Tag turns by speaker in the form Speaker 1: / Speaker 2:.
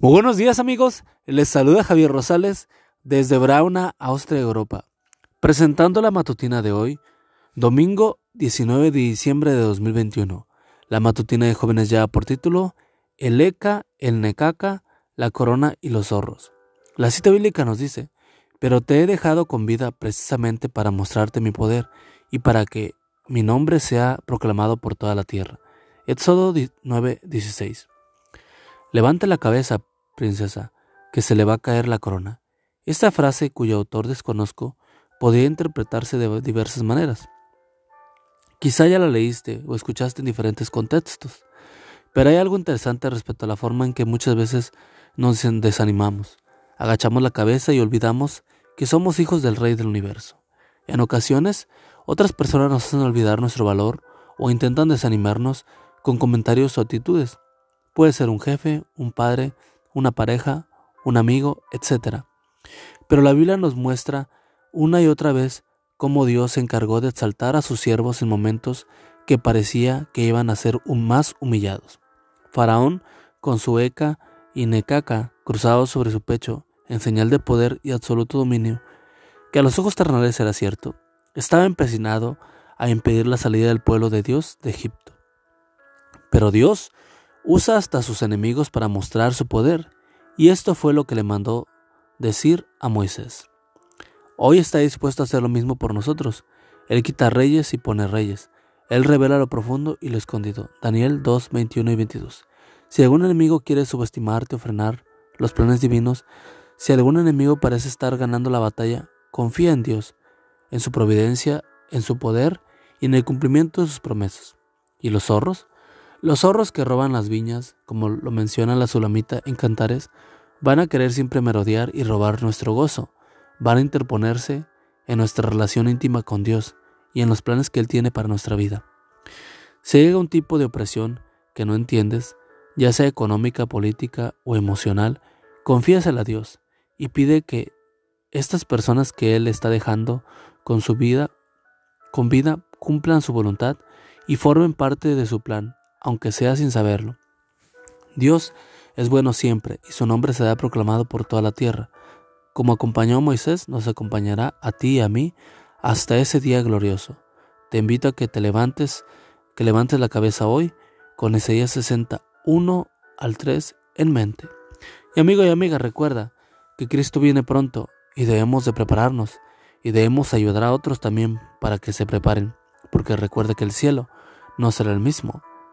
Speaker 1: Muy buenos días amigos, les saluda Javier Rosales desde Brauna, Austria, Europa, presentando la matutina de hoy, domingo 19 de diciembre de 2021. La matutina de jóvenes ya por título El Eca, el Necaca, la corona y los zorros. La cita bíblica nos dice, pero te he dejado con vida precisamente para mostrarte mi poder y para que mi nombre sea proclamado por toda la tierra. Éxodo 9:16. Levante la cabeza, princesa, que se le va a caer la corona. Esta frase, cuyo autor desconozco, podría interpretarse de diversas maneras. Quizá ya la leíste o escuchaste en diferentes contextos, pero hay algo interesante respecto a la forma en que muchas veces nos desanimamos, agachamos la cabeza y olvidamos que somos hijos del Rey del Universo. En ocasiones, otras personas nos hacen olvidar nuestro valor o intentan desanimarnos con comentarios o actitudes. Puede ser un jefe, un padre, una pareja, un amigo, etc. Pero la Biblia nos muestra una y otra vez cómo Dios se encargó de exaltar a sus siervos en momentos que parecía que iban a ser más humillados. Faraón, con su eca y necaca cruzados sobre su pecho, en señal de poder y absoluto dominio, que a los ojos terrenales era cierto, estaba empecinado a impedir la salida del pueblo de Dios de Egipto. Pero Dios usa hasta sus enemigos para mostrar su poder, y esto fue lo que le mandó decir a Moisés. Hoy está dispuesto a hacer lo mismo por nosotros. Él quita reyes y pone reyes. Él revela lo profundo y lo escondido. Daniel 2, 21 y 22. Si algún enemigo quiere subestimarte o frenar los planes divinos, si algún enemigo parece estar ganando la batalla, confía en Dios, en su providencia, en su poder y en el cumplimiento de sus promesas. ¿Y los zorros? Los zorros que roban las viñas, como lo menciona la Sulamita en Cantares, van a querer siempre merodear y robar nuestro gozo, van a interponerse en nuestra relación íntima con Dios y en los planes que Él tiene para nuestra vida. Si llega un tipo de opresión que no entiendes, ya sea económica, política o emocional, confíasela a Dios y pide que estas personas que Él está dejando con su vida, con vida, cumplan su voluntad y formen parte de su plan aunque sea sin saberlo. Dios es bueno siempre y su nombre será proclamado por toda la tierra. Como acompañó a Moisés, nos acompañará a ti y a mí hasta ese día glorioso. Te invito a que te levantes, que levantes la cabeza hoy con Isaías 61 al 3 en mente. Y amigo y amiga, recuerda que Cristo viene pronto y debemos de prepararnos y debemos ayudar a otros también para que se preparen, porque recuerda que el cielo no será el mismo